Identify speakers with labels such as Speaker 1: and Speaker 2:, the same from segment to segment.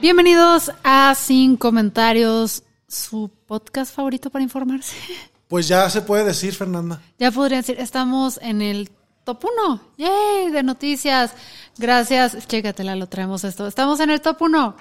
Speaker 1: Bienvenidos a Sin Comentarios, su podcast favorito para informarse.
Speaker 2: Pues ya se puede decir, Fernanda.
Speaker 1: Ya podrían decir, estamos en el top 1, ¡yay! De noticias. Gracias, chécatela, lo traemos esto. Estamos en el top 1.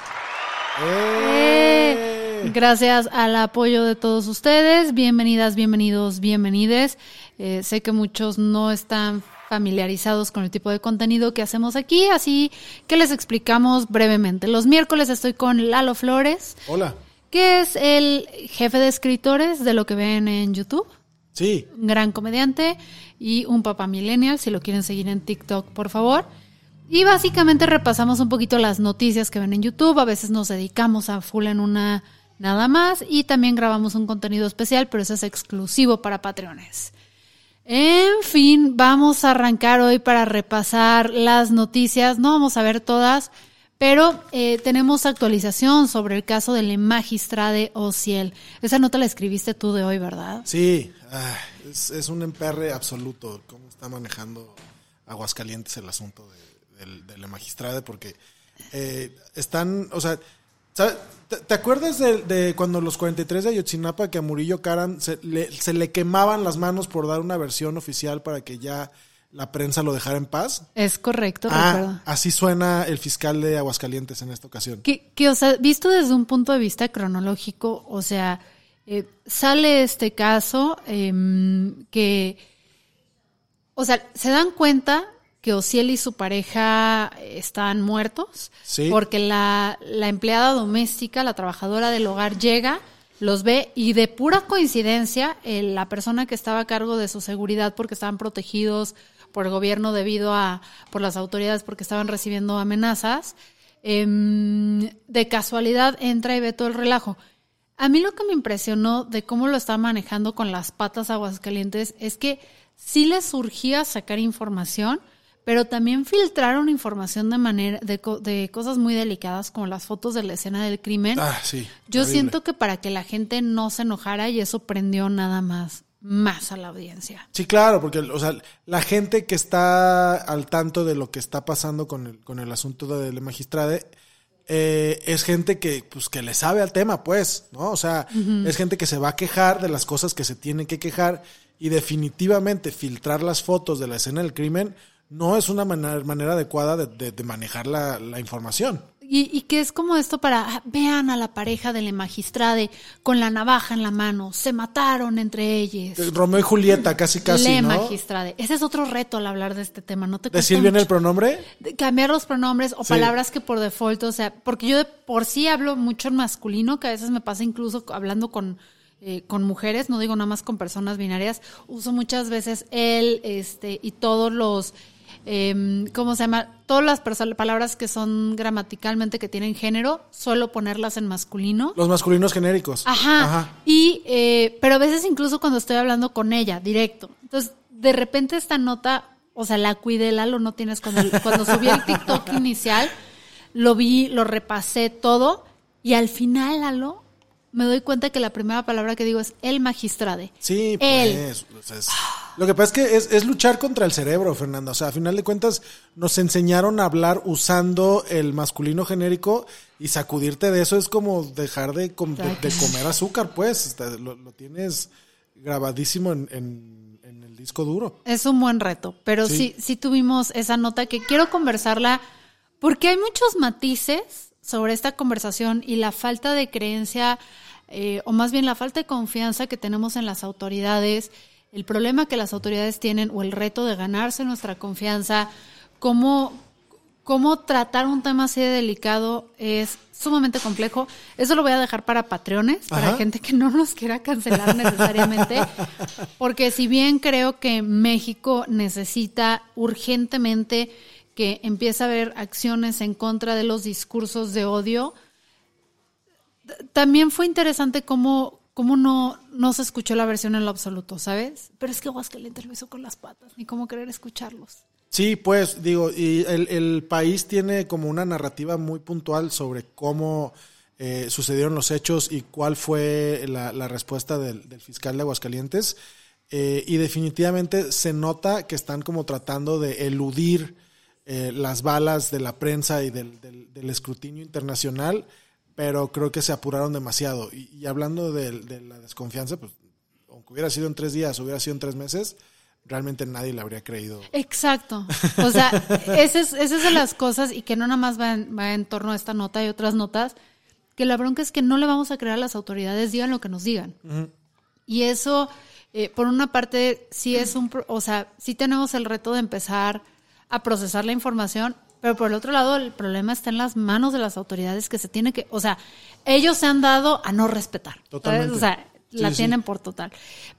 Speaker 1: ¡Eh! Gracias al apoyo de todos ustedes. Bienvenidas, bienvenidos, bienvenides. Eh, sé que muchos no están familiarizados con el tipo de contenido que hacemos aquí, así que les explicamos brevemente. Los miércoles estoy con Lalo Flores,
Speaker 2: Hola.
Speaker 1: que es el jefe de escritores de lo que ven en YouTube.
Speaker 2: Sí,
Speaker 1: Un gran comediante y un papá millennial, si lo quieren seguir en TikTok, por favor. Y básicamente repasamos un poquito las noticias que ven en YouTube, a veces nos dedicamos a full en una nada más y también grabamos un contenido especial, pero eso es exclusivo para Patreones. En fin, vamos a arrancar hoy para repasar las noticias. No vamos a ver todas, pero eh, tenemos actualización sobre el caso del magistrade Ociel. Esa nota la escribiste tú de hoy, ¿verdad?
Speaker 2: sí. ah, es, un emperre absoluto cómo está manejando Aguascalientes el asunto de, del- de la magistrada, porque eh, están, o sea. ¿Te, te acuerdas de, de cuando los 43 de Ayotzinapa que a Murillo Karam se le, se le quemaban las manos por dar una versión oficial para que ya la prensa lo dejara en paz?
Speaker 1: Es correcto,
Speaker 2: Ah,
Speaker 1: recuerdo.
Speaker 2: así suena el fiscal de Aguascalientes en esta ocasión.
Speaker 1: Que, que, o sea, visto desde un punto de vista cronológico, o sea, eh, sale este caso em, que, o sea, se dan cuenta que Ociel y su pareja están muertos,
Speaker 2: Sí.
Speaker 1: porque la, la empleada doméstica, la trabajadora del hogar, llega, los ve y de pura coincidencia, eh, la persona que estaba a cargo de su seguridad, porque estaban protegidos por el gobierno debido a, por las autoridades, porque estaban recibiendo amenazas, em, de casualidad entra y ve todo el relajo. A mí lo que me impresionó de cómo lo está manejando con las patas Aguascalientes es que sí les surgía sacar información, pero también filtraron información de manera de, de cosas muy delicadas como las fotos de la escena del crimen.
Speaker 2: Ah, sí.
Speaker 1: Yo siento que para que la gente no se enojara y eso prendió nada más más a la audiencia.
Speaker 2: Sí, claro, porque o sea, la gente que está al tanto de lo que está pasando con el, con el asunto de la magistrada eh, es gente que, pues, que le sabe al tema, pues, ¿no? O sea, es gente que se va a quejar de las cosas que se tienen que quejar y definitivamente filtrar las fotos de la escena del crimen no es una manera, manera adecuada de, de- de manejar la, la información.
Speaker 1: Y, y que es como esto para, ah, vean a la pareja de la magistrade con la navaja en la mano, se mataron entre ellos.
Speaker 2: Eh, Romeo y Julieta, casi casi,
Speaker 1: Le
Speaker 2: ¿no?
Speaker 1: magistrade. Ese es otro reto al hablar de este tema, ¿no te
Speaker 2: Decir bien el pronombre.
Speaker 1: De cambiar los pronombres o
Speaker 2: Sí.
Speaker 1: palabras que por default, o sea, porque yo de por sí hablo mucho en masculino, que a veces me pasa incluso hablando con, eh, con mujeres, no digo nada más con personas binarias, uso muchas veces él, este, y todos los, em, ¿cómo se llama? Todas las palabras que son gramaticalmente que tienen género, suelo ponerlas en masculino.
Speaker 2: Los masculinos genéricos.
Speaker 1: Ajá. Y, eh, pero a veces incluso cuando estoy hablando con ella, directo. Entonces, de repente esta nota, o sea, la cuidé, Lalo, no tienes cuando, cuando subí el TikTok inicial, lo vi, lo repasé todo, y al final, Lalo, me doy cuenta que la primera palabra que digo es el magistrade.
Speaker 2: Sí, pues. o sea, es- lo que pasa es que es, es luchar contra el cerebro, Fernanda. O sea, a final de cuentas, nos enseñaron a hablar usando el masculino genérico y sacudirte de eso es como dejar de, com- de- de comer azúcar, pues. Este, Lo, lo tienes grabadísimo en, en- en el disco duro.
Speaker 1: Es un buen reto, pero sí.
Speaker 2: Sí.
Speaker 1: sí, tuvimos esa nota que quiero conversarla porque hay muchos matices sobre esta conversación y la falta de creencia, eh, o más bien la falta de confianza que tenemos en las autoridades, el problema que las autoridades tienen o el reto de ganarse nuestra confianza, cómo, cómo tratar un tema así de delicado es sumamente complejo. Eso lo voy a dejar para patrones, para
Speaker 2: Ajá.
Speaker 1: gente que no nos quiera cancelar necesariamente, porque si bien creo que México necesita urgentemente que empiece a haber acciones en contra de los discursos de odio, también fue interesante cómo, cómo no, no se escuchó la versión en lo absoluto, ¿sabes? Pero es que Aguascalientes lo hizo con las patas, ni cómo querer escucharlos.
Speaker 2: Sí, pues digo, y el, el país tiene como una narrativa muy puntual sobre cómo eh, sucedieron los hechos y cuál fue la, la respuesta del, del fiscal de Aguascalientes. Eh, y definitivamente se nota que están como tratando de eludir eh, las balas de la prensa y del, del- del escrutinio internacional, pero creo que se apuraron demasiado. Y, y hablando de, de la desconfianza, pues aunque hubiera sido en tres días, hubiera sido en tres meses, realmente nadie le habría creído.
Speaker 1: Exacto. O sea, esa es, esa es de las cosas y que no nada más va en, va en torno a esta nota y otras notas, que la bronca es que no le vamos a creer a las autoridades, digan lo que nos digan. Y eso, eh, por una parte, sí es un, o sea, sí tenemos el reto de empezar a procesar la información, pero por el otro lado, el problema está en las manos de las autoridades que se tiene que, o sea, ellos se han dado a no respetar. ¿sabes?
Speaker 2: Totalmente.
Speaker 1: O sea, la
Speaker 2: sí.
Speaker 1: tienen por total.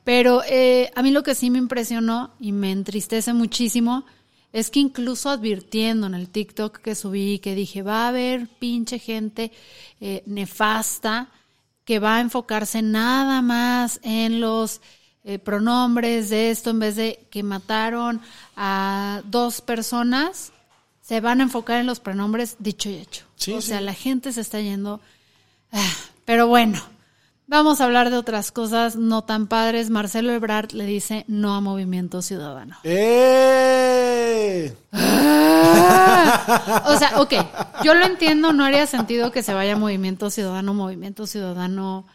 Speaker 1: Pero eh, a mí lo que sí me impresionó y me entristece muchísimo es que incluso advirtiendo en el TikTok que subí, que dije, va a haber pinche gente eh, nefasta que va a enfocarse nada más en los eh, pronombres de esto, en vez de que mataron a dos personas, se van a enfocar en los pronombres dicho y hecho.
Speaker 2: Sí,
Speaker 1: o
Speaker 2: sí.
Speaker 1: sea, la gente se está yendo. Ah, Pero bueno, vamos a hablar de otras cosas no tan padres. Marcelo Ebrard le dice no a Movimiento Ciudadano.
Speaker 2: ¡Eh!
Speaker 1: Ah, o sea, ok, yo lo entiendo, no haría sentido que se vaya Movimiento Ciudadano. Movimiento Ciudadano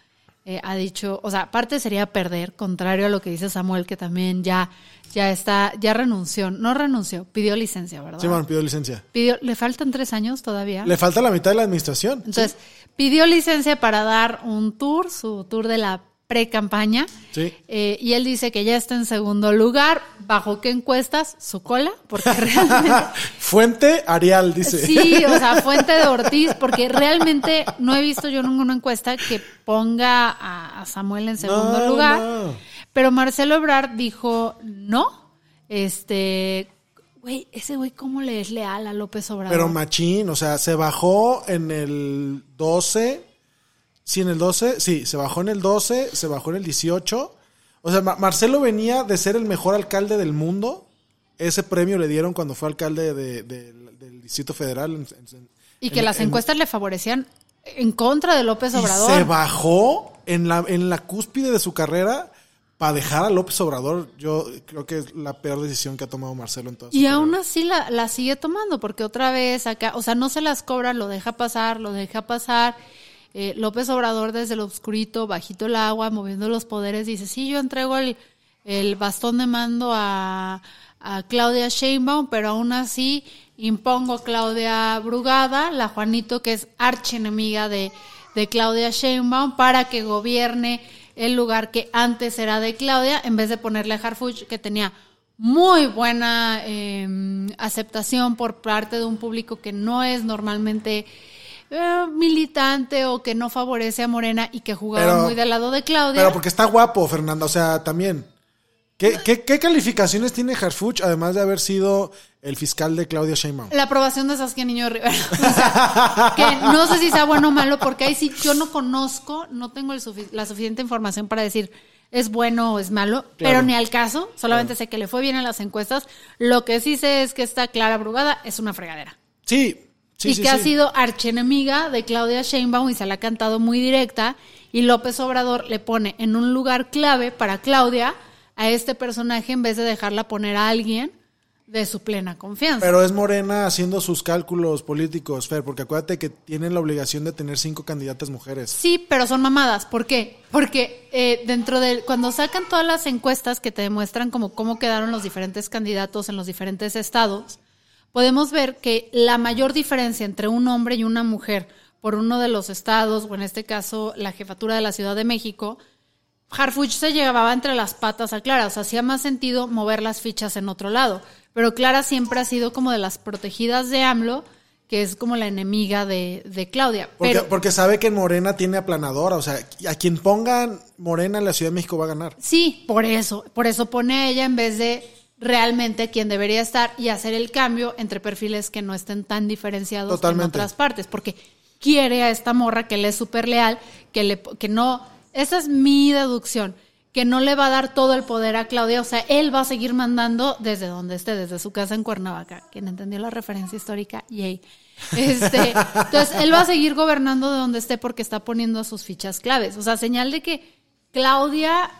Speaker 1: eh, ha dicho, o sea, aparte sería perder, contrario a lo que dice Samuel, que también ya, ya está, ya renunció, no renunció, pidió licencia, ¿verdad?
Speaker 2: Sí, man, pidió licencia.
Speaker 1: Pidió, le faltan tres años todavía.
Speaker 2: Le falta la mitad de la administración.
Speaker 1: Entonces, pidió licencia para dar un tour, su tour de la pre-campaña.
Speaker 2: Sí.
Speaker 1: Eh, y él dice que ya está en segundo lugar. ¿Bajo qué encuestas? Su cola, porque realmente...
Speaker 2: Fuente Arial, dice.
Speaker 1: Sí, o sea, fuente de Ortiz, porque realmente no he visto yo ninguna encuesta que ponga a, a Samuel en segundo
Speaker 2: No,
Speaker 1: lugar.
Speaker 2: no.
Speaker 1: Pero Marcelo Ebrard dijo no. Este, güey, ese güey cómo le es leal a López Obrador.
Speaker 2: Pero machín, o sea, se bajó en el 12. Sí, en el 12. Sí, se bajó en el 12, se bajó en el 18. O sea, Ma- Marcelo venía de ser el mejor alcalde del mundo. Ese premio le dieron cuando fue alcalde de- de- del Distrito Federal. en- en-
Speaker 1: y que
Speaker 2: en-
Speaker 1: las
Speaker 2: en-
Speaker 1: encuestas le favorecían en contra de López
Speaker 2: y
Speaker 1: Obrador.
Speaker 2: se bajó en la, en la cúspide de su carrera para dejar a López Obrador. Yo creo que es la peor decisión que ha tomado Marcelo en toda su
Speaker 1: Y
Speaker 2: carrera.
Speaker 1: aún así la, la sigue tomando, porque otra vez acá, o sea, no se las cobra, lo deja pasar, lo deja pasar. Eh, López Obrador desde el oscurito, bajito el agua, moviendo los poderes, dice, sí, yo entrego el, el bastón de mando a, a Claudia Sheinbaum, pero aún así impongo a Claudia Brugada, la Juanito, que es archienemiga de, de Claudia Sheinbaum, para que gobierne el lugar que antes era de Claudia, en vez de ponerle a Harfuch, que tenía muy buena eh, aceptación por parte de un público que no es normalmente eh, militante o que no favorece a Morena y que jugaba
Speaker 2: Pero-
Speaker 1: muy del lado de Claudia.
Speaker 2: Pero porque está guapo, Fernanda. O sea, también. ¿Qué, qué, qué calificaciones tiene Harfuch además de haber sido el fiscal de Claudia Sheinbaum?
Speaker 1: La aprobación de Saskia Niño Rivera. O sea, que no sé si sea bueno o malo, porque ahí sí yo no conozco, no tengo el la suficiente información para decir es bueno o es malo, pero ni al caso, solamente sé que le fue bien en las encuestas. Lo que sí sé es que esta Clara Brugada es una fregadera.
Speaker 2: Sí, sí,
Speaker 1: y
Speaker 2: sí,
Speaker 1: que ha sido archienemiga de Claudia Sheinbaum y se la ha cantado muy directa. Y López Obrador le pone en un lugar clave para Claudia a este personaje en vez de dejarla poner a alguien de su plena confianza.
Speaker 2: Pero es Morena haciendo sus cálculos políticos, Fer, porque acuérdate que tienen la obligación de tener cinco candidatas mujeres.
Speaker 1: Sí, pero son mamadas. ¿Por qué? Porque eh, dentro de cuando sacan todas las encuestas que te demuestran como cómo quedaron los diferentes candidatos en los diferentes estados, podemos ver que la mayor diferencia entre un hombre y una mujer por uno de los estados, o en este caso la jefatura de la Ciudad de México, Harfuch se llevaba entre las patas a Clara, o sea, hacía más sentido mover las fichas en otro lado. Pero Clara siempre ha sido como de las protegidas de AMLO, que es como la enemiga de, de Claudia.
Speaker 2: Porque,
Speaker 1: Pero
Speaker 2: porque sabe que en Morena tiene aplanadora. O sea, a quien pongan Morena en la Ciudad de México va a ganar.
Speaker 1: sí, por eso, por eso pone a ella en vez de realmente quien debería estar y hacer el cambio entre perfiles que no estén tan diferenciados en
Speaker 2: Totalmente.
Speaker 1: otras partes, porque quiere a esta morra que le es súper leal, que le que no, esa es mi deducción, que no le va a dar todo el poder a Claudia, o sea, él va a seguir mandando desde donde esté, desde su casa en Cuernavaca, quien entendió la referencia histórica, yay. Este, entonces él va a seguir gobernando de donde esté porque está poniendo sus fichas claves, o sea, señal de que Claudia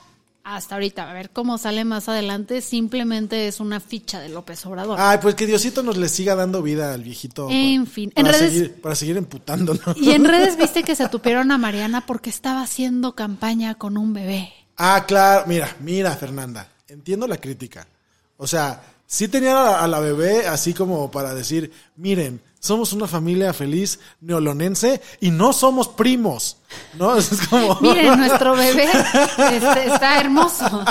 Speaker 1: hasta ahorita, a ver cómo sale más adelante, simplemente es una ficha de López Obrador.
Speaker 2: Ay, pues que Diosito nos le siga dando vida al viejito.
Speaker 1: En fin,
Speaker 2: Para,
Speaker 1: en redes-
Speaker 2: seguir, para seguir emputando, ¿no?
Speaker 1: Y en redes viste que se tupieron a Mariana porque estaba haciendo campaña con un bebé.
Speaker 2: Ah, claro. Mira, mira, Fernanda. Entiendo la crítica. O sea, sí tenían a la, a la bebé así como para decir, miren, somos una familia feliz neolonense y no somos primos. ¿No? Es como...
Speaker 1: Miren, nuestro bebé este, está hermoso.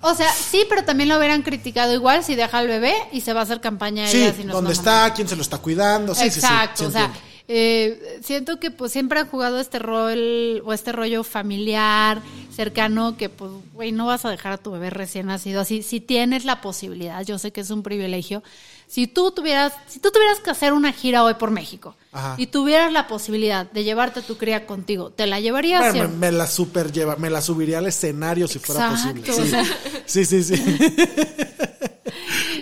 Speaker 1: O sea, sí, pero también lo hubieran criticado igual si deja al bebé y se va a hacer campaña
Speaker 2: Sí,
Speaker 1: ella. si
Speaker 2: ¿dónde está? ¿Quién se lo está cuidando? Sí, sí, sí,
Speaker 1: Exacto,
Speaker 2: sí
Speaker 1: o sea. Eh, siento que pues siempre han jugado este rol o este rollo familiar, cercano, que pues, güey, no vas a dejar a tu bebé recién nacido así. Si tienes la posibilidad, yo sé que es un privilegio, si tú tuvieras, si tú tuvieras que hacer una gira hoy por México
Speaker 2: Ajá.
Speaker 1: y tuvieras la posibilidad de llevarte a tu cría contigo, ¿te la llevarías?
Speaker 2: Bueno, me, me la super lleva, me la subiría al escenario si fuera posible.
Speaker 1: o
Speaker 2: Sí,
Speaker 1: sea.
Speaker 2: sí, sí. sí.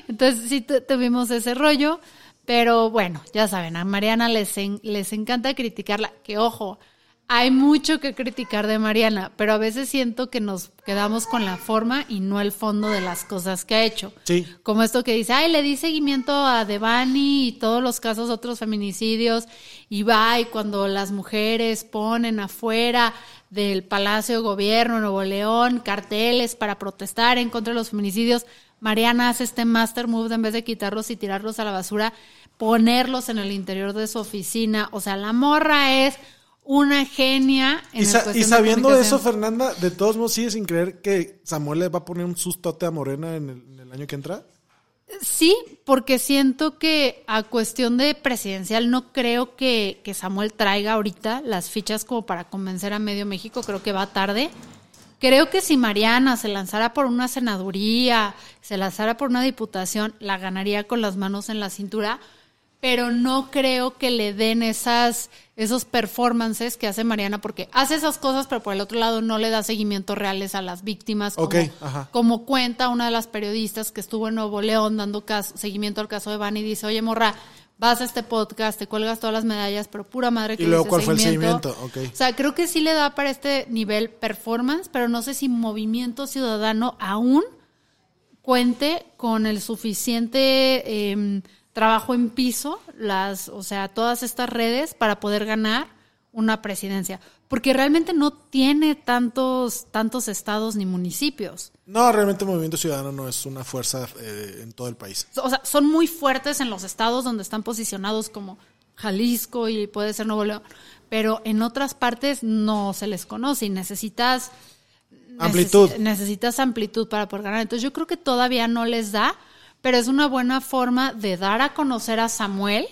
Speaker 1: Entonces sí tu- tuvimos ese rollo, pero bueno, ya saben, a Mariana les, en- les encanta criticarla, que ojo, hay mucho que criticar de Mariana, pero a veces siento que nos quedamos con la forma y no el fondo de las cosas que ha hecho.
Speaker 2: Sí.
Speaker 1: Como esto que dice, ay, le di seguimiento a Devani y todos los casos, otros feminicidios, y va, y cuando las mujeres ponen afuera del Palacio de Gobierno Nuevo León carteles para protestar en contra de los feminicidios, Mariana hace este master move de en vez de quitarlos y tirarlos a la basura, ponerlos en el interior de su oficina. O sea, la morra es una genia en
Speaker 2: Y, sa- y sabiendo de eso. Fernanda, de todos modos sigue sin creer que Samuel le va a poner un sustote a Morena en el, en el año que entra.
Speaker 1: Sí, porque siento que a cuestión de presidencial no creo que, que Samuel traiga ahorita las fichas como para convencer a medio México, creo que va tarde. Creo que si Mariana se lanzara por una senaduría, se lanzara por una diputación, la ganaría con las manos en la cintura, pero no creo que le den esas esos performances que hace Mariana porque hace esas cosas, pero por el otro lado no le da seguimientos reales a las víctimas como, como cuenta una de las periodistas que estuvo en Nuevo León dando caso- seguimiento al caso de Van y dice, oye morra, vas a este podcast, te cuelgas todas las medallas, pero pura madre que
Speaker 2: Y luego, ¿cuál fue el seguimiento? Ok.
Speaker 1: O sea, creo que sí le da para este nivel performance, pero no sé si Movimiento Ciudadano aún cuente con el suficiente em, trabajo en piso, las, o sea, todas estas redes para poder ganar una presidencia, porque realmente no tiene tantos tantos estados ni municipios.
Speaker 2: No, realmente Movimiento Ciudadano no es una fuerza eh, en todo el país.
Speaker 1: O sea, son muy fuertes en los estados donde están posicionados como Jalisco y puede ser Nuevo León, pero en otras partes no se les conoce y necesitas
Speaker 2: Amplitud.
Speaker 1: necesi- necesitas amplitud para poder ganar. Entonces yo creo que todavía no les da, pero es una buena forma de dar a conocer a Samuel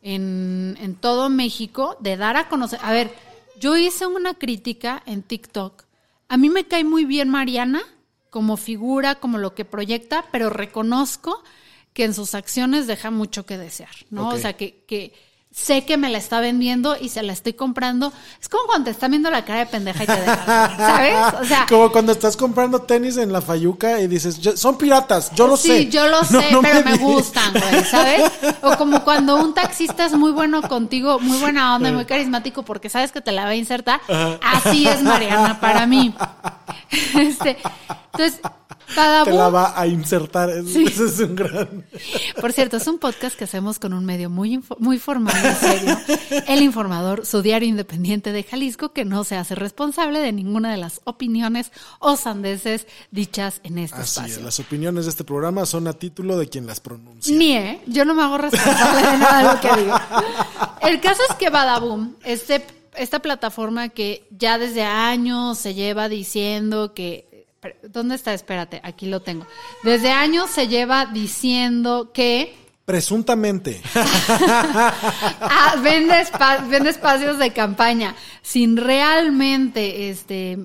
Speaker 1: en, en todo México, de dar a conocer. A ver, yo hice una crítica en TikTok. A mí me cae muy bien Mariana como figura, como lo que proyecta, pero reconozco que en sus acciones deja mucho que desear, ¿no? O sea, que, que sé que me la está vendiendo y se la estoy comprando. Es como cuando te están viendo la cara de pendeja y te dejan, ¿sabes? O sea,
Speaker 2: Como cuando estás comprando tenis en la Fayuca y dices, "Yo- son piratas, yo lo
Speaker 1: sí,
Speaker 2: sé.
Speaker 1: yo lo
Speaker 2: No,
Speaker 1: sé,
Speaker 2: no
Speaker 1: pero me
Speaker 2: di".
Speaker 1: gustan, güey, ¿sabes? O como cuando un taxista es muy bueno contigo, muy buena onda y muy carismático porque sabes que te la va a insertar. Así es Mariana para mí. Este, entonces, cada
Speaker 2: Te la va a insertar. Es- Ese es un gran.
Speaker 1: Por cierto, es un podcast que hacemos con un medio muy, muy formal y serio. El Informador, su diario independiente de Jalisco, que no se hace responsable de ninguna de las opiniones o sandeces dichas en este
Speaker 2: Así
Speaker 1: espacio.
Speaker 2: es. Las opiniones de este programa son a título de quien las pronuncia.
Speaker 1: Ni, ¿eh? Yo no me hago responsable de nada de lo que digo. El caso es que Badaboom, este, esta plataforma que ya desde años se lleva diciendo que... ¿Dónde está? Espérate, aquí lo tengo. Desde años se lleva diciendo que
Speaker 2: Presuntamente.
Speaker 1: Ah, vende, vende espacios de campaña sin realmente este,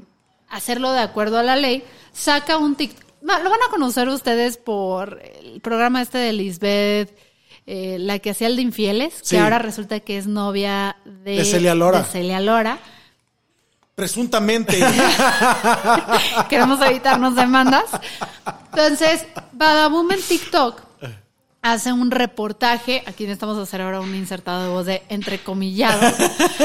Speaker 1: hacerlo de acuerdo a la ley, saca un TikTok. Lo van a conocer ustedes por el programa este de Lisbeth, eh, la que hacía el de Infieles,
Speaker 2: Sí.
Speaker 1: que ahora resulta que es novia de,
Speaker 2: De Celia Lora.
Speaker 1: de Celia Lora.
Speaker 2: Presuntamente.
Speaker 1: Queremos evitarnos demandas. Entonces, Badaboom en TikTok hace un reportaje. Aquí necesitamos hacer ahora un insertado de voz de entrecomillado.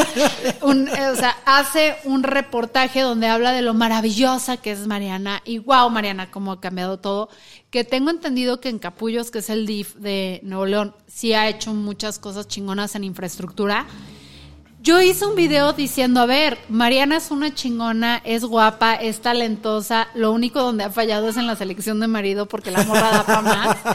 Speaker 1: Un, eh, o sea, hace un reportaje donde habla de lo maravillosa que es Mariana. Y wow, Mariana, cómo ha cambiado todo. Que tengo entendido que en Capullos, que es el DIF de Nuevo León, sí ha hecho muchas cosas chingonas en infraestructura. Yo hice un video diciendo, a ver, Mariana es una chingona, es guapa, es talentosa, lo único donde ha fallado es en la selección de marido porque la morra da pa' más.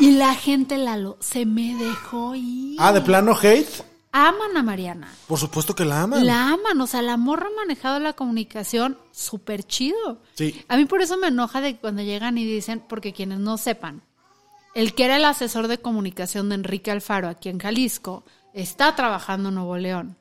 Speaker 1: Y la gente, Lalo, se me dejó ir.
Speaker 2: ah, de plano hate.
Speaker 1: Aman a Mariana.
Speaker 2: Por supuesto que la aman.
Speaker 1: La aman, o sea, la morra ha manejado la comunicación súper chido.
Speaker 2: Sí.
Speaker 1: A mí por eso me enoja de cuando llegan y dicen, porque quienes no sepan, el que era el asesor de comunicación de Enrique Alfaro aquí en Jalisco está trabajando en Nuevo León.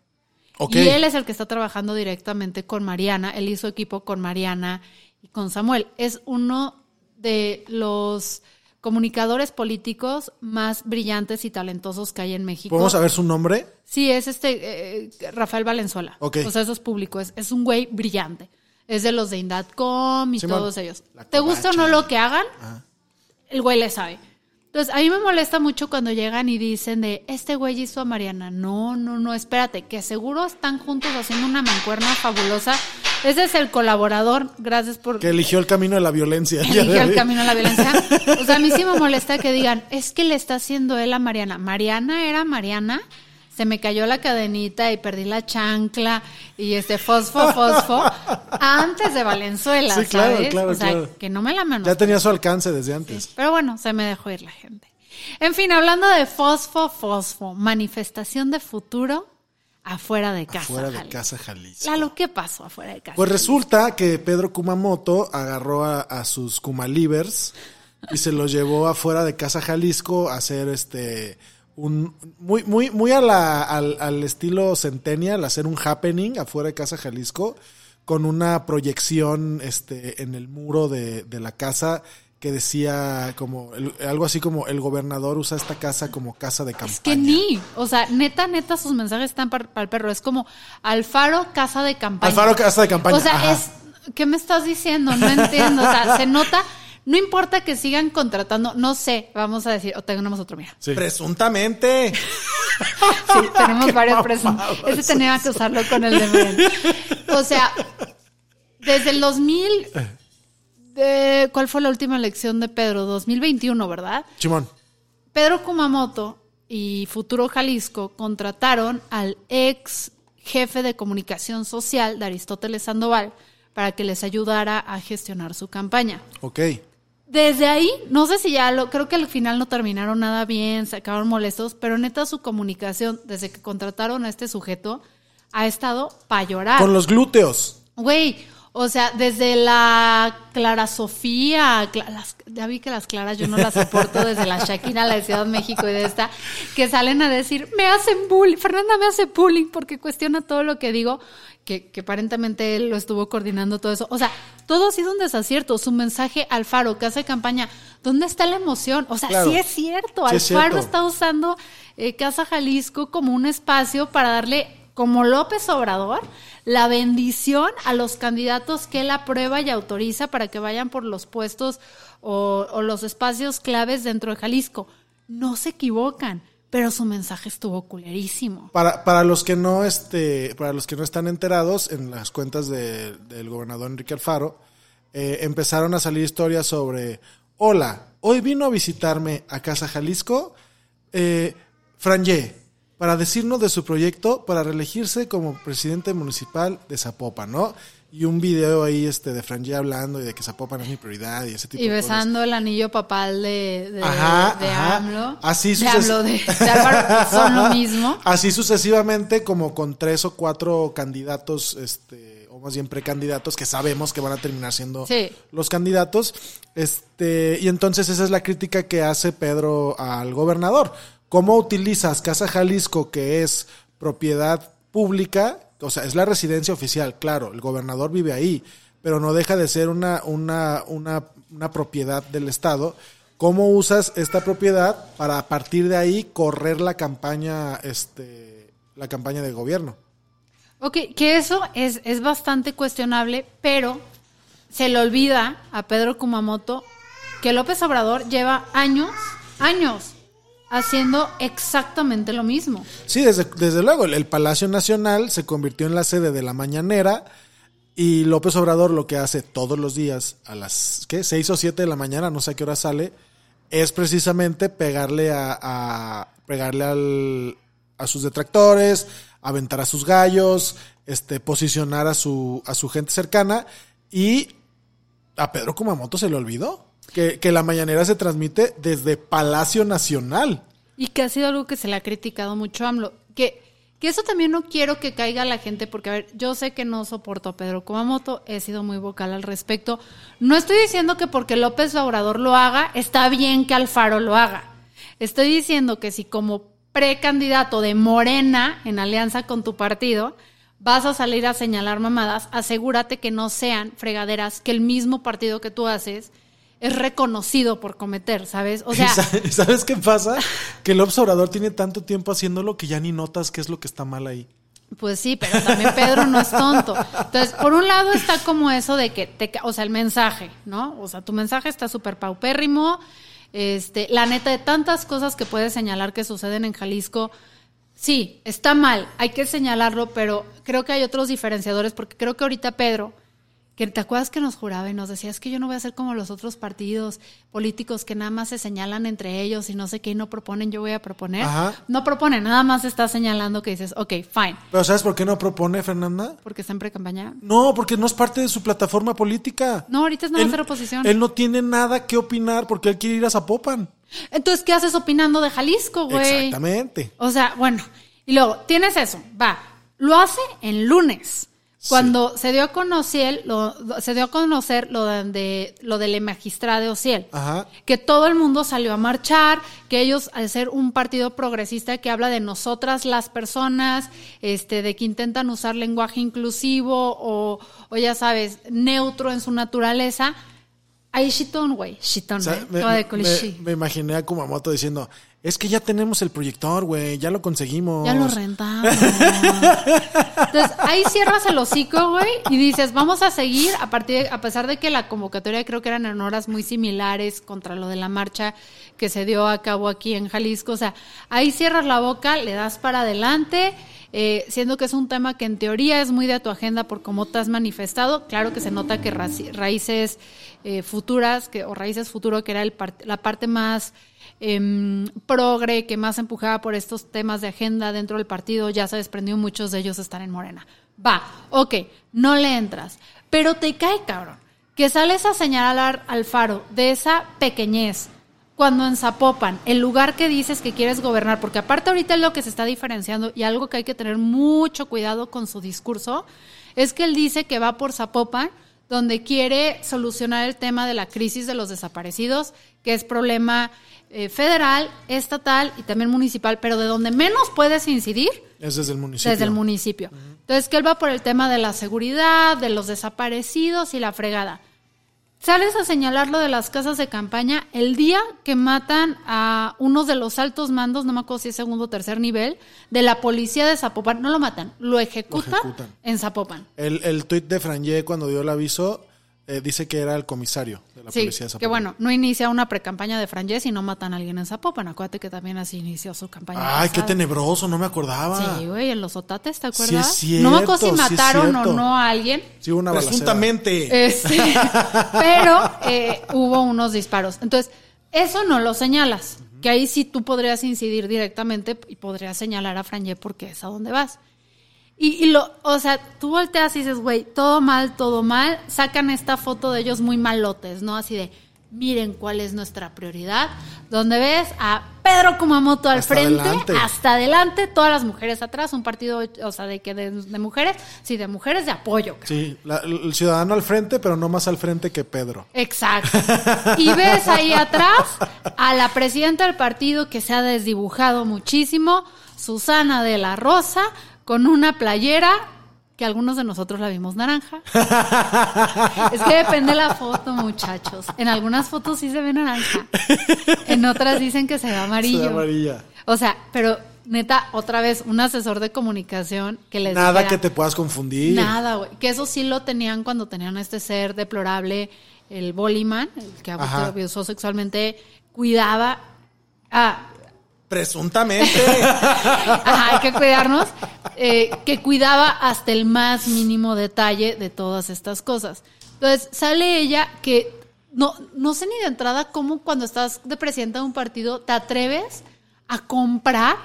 Speaker 1: Y él es el que está trabajando directamente con Mariana. Él hizo equipo con Mariana y con Samuel. Es uno de los comunicadores políticos más brillantes y talentosos que hay en México.
Speaker 2: ¿Podemos saber su nombre?
Speaker 1: Sí, es este eh, Rafael Valenzuela.
Speaker 2: Ok.
Speaker 1: O sea, eso es público. Es, es un güey brillante. Es de los de Indatcom y
Speaker 2: Simón.
Speaker 1: todos ellos. ¿Te gusta o no lo que hagan? El güey le sabe. Entonces, a mí me molesta mucho cuando llegan y dicen de, este güey hizo a Mariana. No, no, no, espérate, que seguro están juntos haciendo una mancuerna fabulosa. Ese es el colaborador. Gracias por
Speaker 2: Que eligió el camino de la violencia.
Speaker 1: Eligió el camino a la violencia. O sea, a mí sí me molesta que digan, es que le está haciendo él a Mariana. Mariana era Mariana, se me cayó la cadenita y perdí la chancla y este fosfo, fosfo, antes de Valenzuela,
Speaker 2: Sí, claro,
Speaker 1: ¿sabes?
Speaker 2: claro,
Speaker 1: o sea,
Speaker 2: claro.
Speaker 1: que no me la menos.
Speaker 2: Ya tenía su alcance desde antes.
Speaker 1: Pero bueno, se me dejó ir la gente. En fin, hablando de fosfo, fosfo, manifestación de futuro afuera de casa.
Speaker 2: Fuera de
Speaker 1: Jalisco.
Speaker 2: casa Jalisco.
Speaker 1: Lalo, ¿qué pasó afuera de casa?
Speaker 2: Pues resulta que Pedro Kumamoto agarró a, a sus Kumalivers y se los llevó afuera de casa Jalisco a hacer este un muy muy muy a la- al, al estilo Centennial, hacer un happening afuera de casa Jalisco con una proyección este en el muro de, de la casa que decía como el- algo así como el gobernador usa esta casa como casa de campaña.
Speaker 1: Es que ni, o sea, neta, neta, sus mensajes están para el perro. Es como Alfaro, casa de campaña.
Speaker 2: Alfaro, casa de campaña,
Speaker 1: O sea,
Speaker 2: ajá.
Speaker 1: es, ¿qué me estás diciendo? No entiendo. O sea, se nota, no importa que sigan contratando, no sé, vamos a decir, o tenemos otro, mira.
Speaker 2: Presuntamente.
Speaker 1: Sí, tenemos varios presuntos. Ese tenía que usarlo con el de Morena. O sea, desde el 2000, de, ¿cuál fue la última elección de Pedro? 2021, ¿verdad?
Speaker 2: Chimón.
Speaker 1: Pedro Kumamoto y Futuro Jalisco contrataron al ex jefe de comunicación social de Aristóteles Sandoval para que les ayudara a gestionar su campaña.
Speaker 2: Ok.
Speaker 1: Desde ahí, no sé si ya lo, creo que al final no terminaron nada bien, se acabaron molestos, pero neta su comunicación, desde que contrataron a este sujeto, ha estado para llorar.
Speaker 2: Con los glúteos.
Speaker 1: Güey, o sea, desde la Clara Sofía, las- ya vi que las claras yo no las soporto, desde la Shakira, la de Ciudad de México y de esta, que salen a decir, me hacen bullying, Fernanda me hace bullying porque cuestiona todo lo que digo, que, que aparentemente él lo estuvo coordinando todo eso. O sea, todo ha sido un desacierto. Su mensaje al Faro, casa de campaña, ¿dónde está la emoción? O sea,
Speaker 2: Claro.
Speaker 1: sí es cierto,
Speaker 2: Sí es
Speaker 1: Alfaro
Speaker 2: cierto.
Speaker 1: está usando eh, Casa Jalisco como un espacio para darle, como López Obrador, la bendición a los candidatos que él aprueba y autoriza para que vayan por los puestos o, los espacios claves dentro de Jalisco. No se equivocan, pero su mensaje estuvo culerísimo.
Speaker 2: Para, para los que no este, para los que no están enterados, en las cuentas de- del gobernador Enrique Alfaro, eh, empezaron a salir historias sobre hola, hoy vino a visitarme a Casa Jalisco, eh, Franje, para decirnos de su proyecto para reelegirse como presidente municipal de Zapopan, ¿no? Y un video ahí este de Franje hablando y de que Zapopan es mi prioridad y ese tipo
Speaker 1: Y
Speaker 2: de cosas.
Speaker 1: besando el anillo papal de, de,
Speaker 2: Ajá,
Speaker 1: de
Speaker 2: ajá.
Speaker 1: AMLO.
Speaker 2: Así
Speaker 1: de
Speaker 2: suces-
Speaker 1: AMLO, de, de Álvaro, son lo mismo.
Speaker 2: Así sucesivamente, como con tres o cuatro candidatos, este, o más bien precandidatos que sabemos que van a terminar siendo
Speaker 1: Sí.
Speaker 2: los candidatos. Este, y entonces esa es la crítica que hace Pedro al gobernador. ¿Cómo utilizas Casa Jalisco, que es propiedad pública? O sea, es la residencia oficial, claro, el gobernador vive ahí, pero no deja de ser una, una, una, una propiedad del Estado. ¿Cómo usas esta propiedad para a partir de ahí correr la campaña, este, la campaña de gobierno?
Speaker 1: Ok, que eso es, es bastante cuestionable, pero se le olvida a Pedro Kumamoto que López Obrador lleva años, años, haciendo exactamente lo mismo.
Speaker 2: Sí, desde, desde luego, el, Palacio Nacional se convirtió en la sede de la mañanera y López Obrador lo que hace todos los días a las, ¿qué? 6 o 7 de la mañana, no sé a qué hora sale, es precisamente pegarle a, pegarle a sus detractores, aventar a sus gallos, este, posicionar a su, a su gente cercana y a Pedro Kumamoto se le olvidó que, la mañanera se transmite desde Palacio Nacional.
Speaker 1: Y que ha sido algo que se le ha criticado mucho a AMLO. Que, que eso también no quiero que caiga la gente, porque a ver, yo sé que no soporto a Pedro Kumamoto, he sido muy vocal al respecto. No estoy diciendo que porque López Obrador lo haga, está bien que Alfaro lo haga. Estoy diciendo que si como precandidato de Morena en alianza con tu partido, vas a salir a señalar mamadas, asegúrate que no sean fregaderas que el mismo partido que tú haces es reconocido por cometer, ¿sabes? O sea,
Speaker 2: ¿Y ¿Sabes qué pasa? Que el observador tiene tanto tiempo haciéndolo que ya ni notas qué es lo que está mal ahí.
Speaker 1: Pues sí, pero también Pedro no es tonto. Entonces, por un lado está como eso de que, te, o sea, el mensaje, ¿no? O sea, tu mensaje está súper paupérrimo. Este, la neta de tantas cosas que puedes señalar que suceden en Jalisco, sí, está mal, hay que señalarlo, pero creo que hay otros diferenciadores, porque creo que ahorita Pedro, que te acuerdas que nos juraba y nos decía, es que yo no voy a ser como los otros partidos políticos que nada más se señalan entre ellos y no sé qué y no proponen, yo voy a proponer.
Speaker 2: Ajá.
Speaker 1: No propone, nada más está señalando que dices, ok, fine.
Speaker 2: Pero ¿sabes por qué no propone Fernanda?
Speaker 1: Porque está en pre-campaña.
Speaker 2: No, porque no es parte de su plataforma política.
Speaker 1: No, ahorita es nada más ser oposición.
Speaker 2: Él no tiene nada que opinar porque él quiere ir a Zapopan.
Speaker 1: Entonces, ¿qué haces opinando de Jalisco, güey?
Speaker 2: Exactamente.
Speaker 1: O sea, bueno. Y luego, tienes eso, va. Lo hace en lunes. Cuando se dio a conocer, lo, se dio a conocer lo de, lo del magistrado Ociel.
Speaker 2: Ajá.
Speaker 1: Que todo el mundo salió a marchar, que ellos, al ser un partido progresista que habla de nosotras las personas, este, de que intentan usar lenguaje inclusivo o, o ya sabes, neutro en su naturaleza, ahí shitón, güey, shitón,
Speaker 2: sea,
Speaker 1: ¿eh?
Speaker 2: me,
Speaker 1: de
Speaker 2: me- me imaginé a Kumamoto diciendo, es que ya tenemos el proyector, güey, ya lo conseguimos.
Speaker 1: Ya lo rentamos. Entonces, ahí cierras el hocico, güey, y dices, vamos a seguir, a partir de- a pesar de que la convocatoria creo que eran en horas muy similares contra lo de la marcha que se dio a cabo aquí en Jalisco. O sea, ahí cierras la boca, le das para adelante, eh, siendo que es un tema que en teoría es muy de tu agenda por cómo te has manifestado. Claro que se nota que raíces eh, futuras, que, o raíces futuro, que era el la parte más em, progre, que más empujaba por estos temas de agenda dentro del partido, ya se desprendió muchos de ellos estar en Morena. Va, ok, no le entras, pero te cae, cabrón, que sales a señalar al faro de esa pequeñez, cuando en Zapopan, el lugar que dices que quieres gobernar, porque aparte ahorita es lo que se está diferenciando y algo que hay que tener mucho cuidado con su discurso, es que él dice que va por Zapopan, donde quiere solucionar el tema de la crisis de los desaparecidos, que es problema eh, federal, estatal y también municipal, pero de donde menos puedes incidir
Speaker 2: Es desde el municipio.
Speaker 1: desde el municipio. Entonces, que él va por el tema de la seguridad, de los desaparecidos y la fregada. Sales a señalar lo de las casas de campaña el día que matan a unos de los altos mandos, no me acuerdo si es segundo o tercer nivel, de la policía de Zapopan. No lo matan, lo ejecutan,
Speaker 2: ejecutan.
Speaker 1: en Zapopan.
Speaker 2: El, el tuit de Franje cuando dio el aviso eh, dice que era el comisario de la
Speaker 1: Sí,
Speaker 2: policía de Zapopan.
Speaker 1: que bueno, no inicia una precampaña de Frangés y no matan a alguien en Zapopan. Acuérdate que también así inició su campaña.
Speaker 2: Ay, qué tenebroso, no me acordaba.
Speaker 1: Sí, güey, en los otates, ¿te
Speaker 2: Sí,
Speaker 1: acuerdas?
Speaker 2: es
Speaker 1: no me acuerdo si
Speaker 2: cierto, sí,
Speaker 1: mataron o
Speaker 2: cierto.
Speaker 1: no a alguien.
Speaker 2: Sí, una balacera.
Speaker 3: Presuntamente.
Speaker 1: Este, pero eh, hubo unos disparos. Entonces, eso no lo señalas. Que ahí sí tú podrías incidir directamente y podrías señalar a Franje porque es a dónde vas. Y, y lo, o sea, tú volteas y dices, güey, todo mal, todo mal. Sacan esta foto de ellos muy malotes, ¿no? Así de, miren cuál es nuestra prioridad, donde ves a Pedro Kumamoto al
Speaker 2: Hasta
Speaker 1: frente,
Speaker 2: adelante.
Speaker 1: hasta adelante, todas las mujeres atrás, un partido, o sea, de que de, de mujeres, sí, de mujeres de apoyo. creo.
Speaker 2: Sí, la- el ciudadano al frente, pero no más al frente que Pedro.
Speaker 1: Exacto. Y ves ahí atrás a la presidenta del partido que se ha desdibujado muchísimo, Susana de la Rosa, con una playera que algunos de nosotros la vimos naranja. Es que depende de la foto, muchachos. En algunas fotos sí se ve naranja. En otras dicen que se ve amarillo.
Speaker 2: Se ve amarilla.
Speaker 1: O sea, pero neta, otra vez, un asesor de comunicación que les
Speaker 2: Nada
Speaker 1: dijera-
Speaker 2: que te puedas confundir.
Speaker 1: Nada, güey. Que eso sí lo tenían cuando tenían este ser deplorable, el Boliman, el que abusó sexualmente, cuidaba. Ah,
Speaker 2: Presuntamente.
Speaker 1: ajá, hay que cuidarnos. eh, que cuidaba hasta el más mínimo detalle de todas estas cosas. Entonces, sale ella que no, no sé ni de entrada cómo cuando estás de presidenta de un partido te atreves a comprar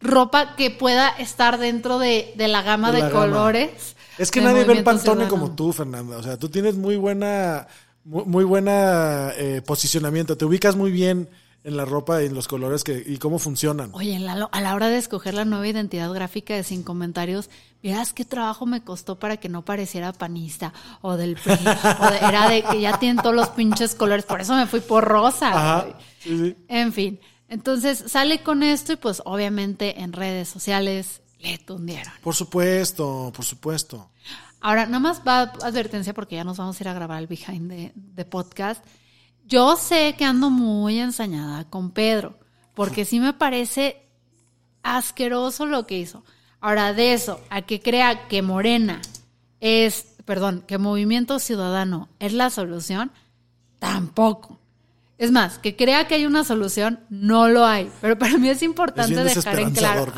Speaker 1: ropa que pueda estar dentro de, de la gama
Speaker 2: De
Speaker 1: de,
Speaker 2: la gama.
Speaker 1: colores.
Speaker 2: Es que nadie ve el pantone
Speaker 1: Ciudadano.
Speaker 2: como tú, Fernanda. O sea, tú tienes muy buena, muy, muy buena eh, posicionamiento. Te ubicas muy bien en la ropa y en los colores que, y cómo funcionan.
Speaker 1: Oye, Lalo, a la hora de escoger la nueva identidad gráfica de Sin Comentarios, vieras qué trabajo me costó para que no pareciera panista o del PRI. o de- era de que ya tienen todos los pinches colores, por eso me fui por rosa.
Speaker 2: Ajá.
Speaker 1: güey.
Speaker 2: Sí, sí.
Speaker 1: En fin, entonces sale con esto y pues obviamente en redes sociales le tundieron.
Speaker 2: Por supuesto, por supuesto.
Speaker 1: Ahora, nada más va advertencia porque ya nos vamos a ir a grabar el behind de, de podcast. Yo sé que ando muy ensañada con Pedro, porque sí me parece asqueroso lo que hizo. Ahora, de eso, a que crea que Morena es, perdón, que Movimiento Ciudadano es la solución, tampoco. Es más, que crea que hay una solución, no lo hay. Pero para mí es importante dejar en claro.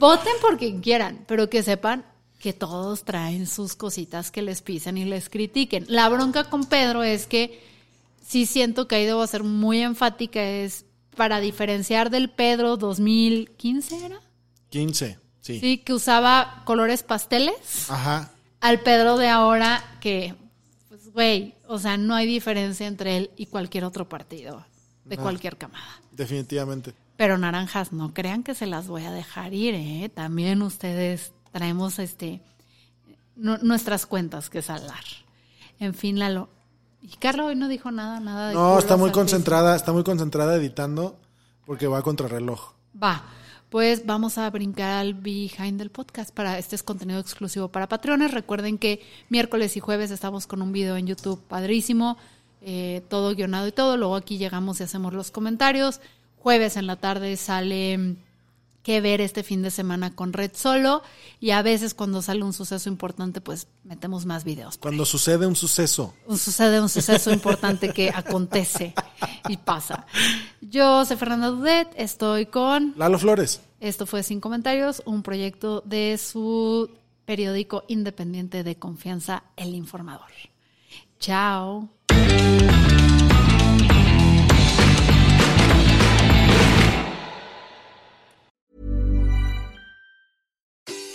Speaker 1: Voten por quien quieran, pero que sepan que todos traen sus cositas que les pisen y les critiquen. La bronca con Pedro es que sí siento que ahí debo ser muy enfática, es para diferenciar del Pedro 2015, ¿era?
Speaker 2: 15, sí.
Speaker 1: Sí, que usaba colores pasteles,
Speaker 2: Ajá.
Speaker 1: al Pedro de ahora que, pues, güey, o sea, no hay diferencia entre él y cualquier otro partido, de cualquier camada.
Speaker 2: Definitivamente.
Speaker 1: Pero naranjas, no crean que se las voy a dejar ir, ¿eh? También ustedes traemos este nu- nuestras cuentas que saldar. En fin, Lalo. Y Carla hoy no dijo nada, nada de
Speaker 2: No, está muy concentrada, está muy concentrada editando porque va contra reloj.
Speaker 1: Va. Pues vamos a brincar al behind del podcast para este es contenido exclusivo para patrones. Recuerden que miércoles y jueves estamos con un video en YouTube padrísimo, eh, todo guionado y todo. Luego aquí llegamos y hacemos los comentarios. Jueves en la tarde sale mm, que ver este fin de semana con Red Solo y a veces cuando sale un suceso importante pues metemos más videos.
Speaker 2: Cuando sucede un suceso.
Speaker 1: Un sucede un suceso importante que acontece y pasa. Yo soy Fernanda Dudet, estoy con
Speaker 2: Lalo Flores.
Speaker 1: esto fue Sin Comentarios, un proyecto de su periódico independiente de confianza, El Informador. Chao.